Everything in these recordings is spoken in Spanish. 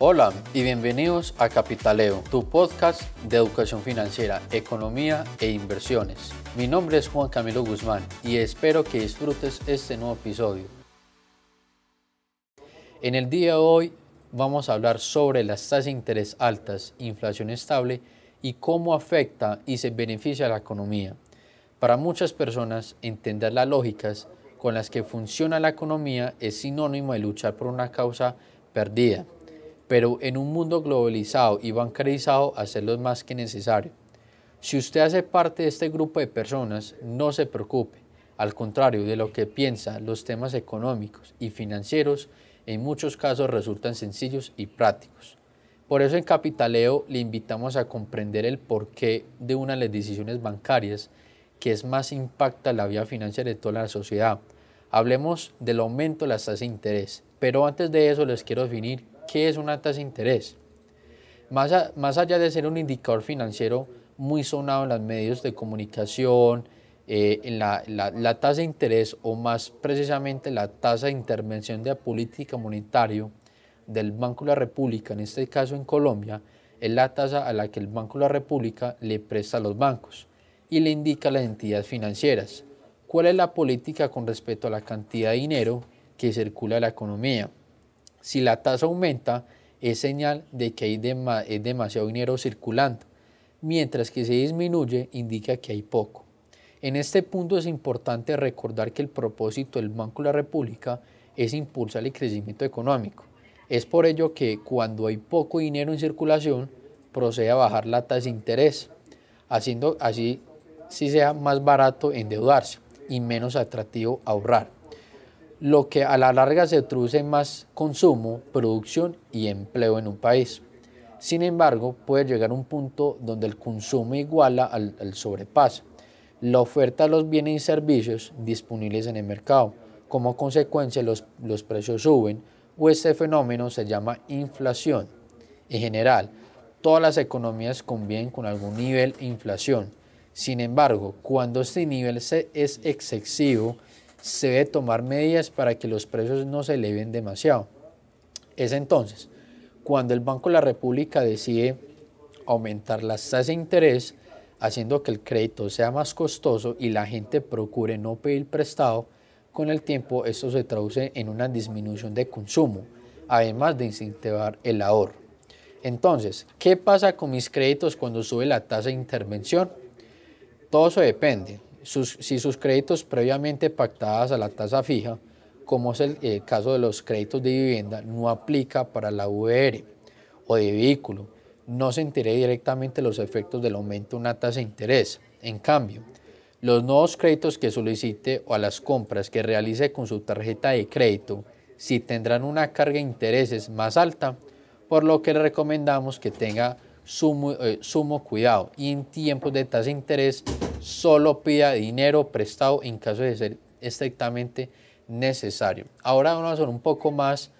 Hola y bienvenidos a Capitaleo, tu podcast de educación financiera, economía e inversiones. Mi nombre es Juan Camilo Guzmán y espero que disfrutes este nuevo episodio. En el día de hoy vamos a hablar sobre las tasas de interés altas, inflación estable y cómo afecta y se beneficia a la economía. Para muchas personas, entender las lógicas con las que funciona la economía es sinónimo de luchar por una causa perdida, pero en un mundo globalizado y bancarizado hacerlo es más que necesario. Si usted hace parte de este grupo de personas, no se preocupe. Al contrario de lo que piensa, los temas económicos y financieros en muchos casos resultan sencillos y prácticos. Por eso en Capitaleo le invitamos a comprender el porqué de una de las decisiones bancarias que es más impacta la vida financiera de toda la sociedad. Hablemos del aumento de las tasas de interés, pero antes de eso les quiero definir qué es una tasa de interés. Más, más allá de ser un indicador financiero muy sonado en los medios de comunicación, eh, la, tasa de interés o más precisamente la tasa de intervención de la política monetaria del Banco de la República, en este caso en Colombia, es la tasa a la que el Banco de la República le presta a los bancos y le indica a las entidades financieras cuál es la política con respecto a la cantidad de dinero que circula en la economía. Si la tasa aumenta, es señal de que hay es demasiado dinero circulando, mientras que si disminuye, indica que hay poco. En este punto es importante recordar que el propósito del Banco de la República es impulsar el crecimiento económico. Es por ello que cuando hay poco dinero en circulación, procede a bajar la tasa de interés, haciendo así si sea más barato endeudarse y menos atractivo ahorrar, lo que a la larga se traduce en más consumo, producción y empleo en un país. Sin embargo, puede llegar a un punto donde el consumo iguala al, al sobrepaso, la oferta de los bienes y servicios disponibles en el mercado. Como consecuencia, los, los precios suben o este fenómeno se llama inflación. En general, todas las economías conviven con algún nivel de inflación sin embargo, cuando este nivel es excesivo, se debe tomar medidas para que los precios no se eleven demasiado. Es entonces cuando el Banco de la República decide aumentar las tasas de interés, haciendo que el crédito sea más costoso y la gente procure no pedir prestado, con el tiempo esto se traduce en una disminución de consumo, además de incentivar el ahorro. Entonces, ¿qué pasa con mis créditos cuando sube la tasa de intervención? Todo eso depende. Si sus créditos previamente pactadas a la tasa fija, como es el, caso de los créditos de vivienda, no aplica para la VR o de vehículo, no se entere directamente los efectos del aumento de una tasa de interés. En cambio, los nuevos créditos que solicite o a las compras que realice con su tarjeta de crédito, si tendrán una carga de intereses más alta, por lo que le recomendamos que tenga sumo, eh, sumo cuidado y en tiempos de tasa de interés solo pida dinero prestado en caso de ser estrictamente necesario. Ahora vamos a ver un poco más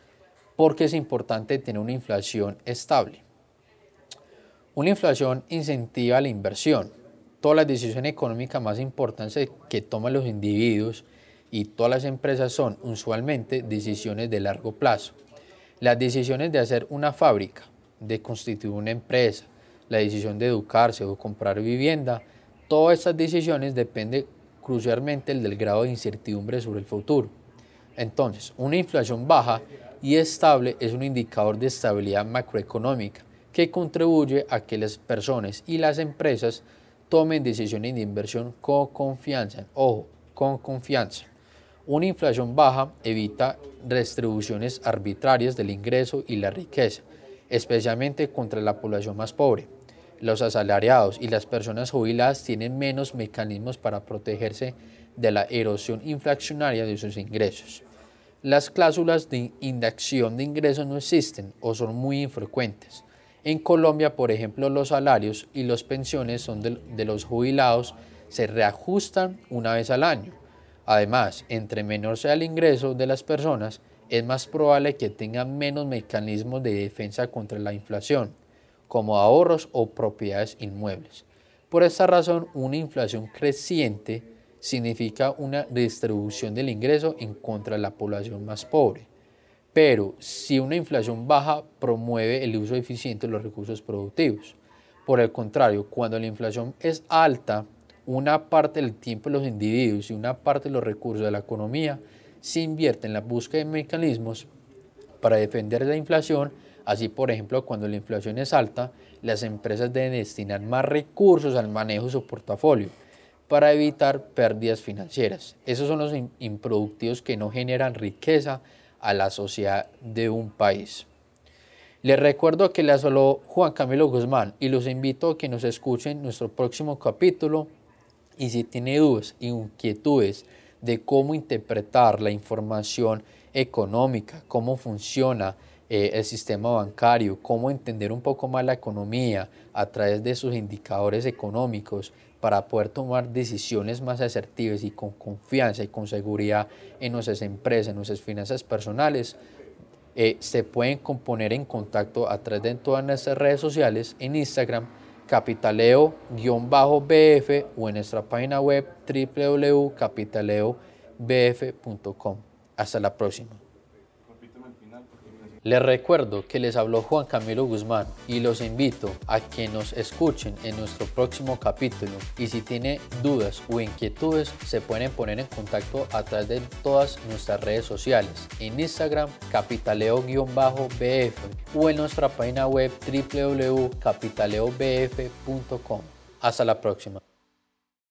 porque es importante tener una inflación estable. Una inflación incentiva la inversión. Todas las decisiones económicas más importantes que toman los individuos y todas las empresas son usualmente decisiones de largo plazo. Las decisiones de hacer una fábrica, de constituir una empresa, la decisión de educarse o comprar vivienda, todas estas decisiones dependen crucialmente del grado de incertidumbre sobre el futuro. Entonces, una inflación baja y estable es un indicador de estabilidad macroeconómica que contribuye a que las personas y las empresas tomen decisiones de inversión con confianza. Ojo, con confianza. Una inflación baja evita distribuciones arbitrarias del ingreso y la riqueza especialmente contra la población más pobre. Los asalariados y las personas jubiladas tienen menos mecanismos para protegerse de la erosión inflacionaria de sus ingresos. Las cláusulas de indacción de ingresos no existen o son muy infrecuentes. En Colombia, por ejemplo, los salarios y las pensiones de, de los jubilados se reajustan una vez al año. Además, entre menor sea el ingreso de las personas, es más probable que tengan menos mecanismos de defensa contra la inflación, como ahorros o propiedades inmuebles. Por esta razón, una inflación creciente significa una distribución del ingreso en contra de la población más pobre. Pero si una inflación baja promueve el uso eficiente de los recursos productivos. Por el contrario, cuando la inflación es alta, una parte del tiempo de los individuos y una parte de los recursos de la economía se invierte en la búsqueda de mecanismos para defender la inflación. Así, por ejemplo, cuando la inflación es alta, las empresas deben destinar más recursos al manejo de su portafolio para evitar pérdidas financieras. Esos son los improductivos que no generan riqueza a la sociedad de un país. Les recuerdo que les habló Juan Camilo Guzmán y los invito a que nos escuchen nuestro próximo capítulo y si tiene dudas, inquietudes de cómo interpretar la información económica, cómo funciona eh, el sistema bancario, cómo entender un poco más la economía a través de sus indicadores económicos para poder tomar decisiones más asertivas y con confianza y con seguridad en nuestras empresas, en nuestras finanzas personales, eh, se pueden poner en contacto a través de todas nuestras redes sociales en Instagram capitaleo-bf o en nuestra página web www.capitaleobf.com. Hasta la próxima. Les recuerdo que les habló Juan Camilo Guzmán y los invito a que nos escuchen en nuestro próximo capítulo y si tienen dudas o inquietudes se pueden poner en contacto a través de todas nuestras redes sociales en Instagram capitaleo-bf o en nuestra página web www.capitaleobf.com. Hasta la próxima.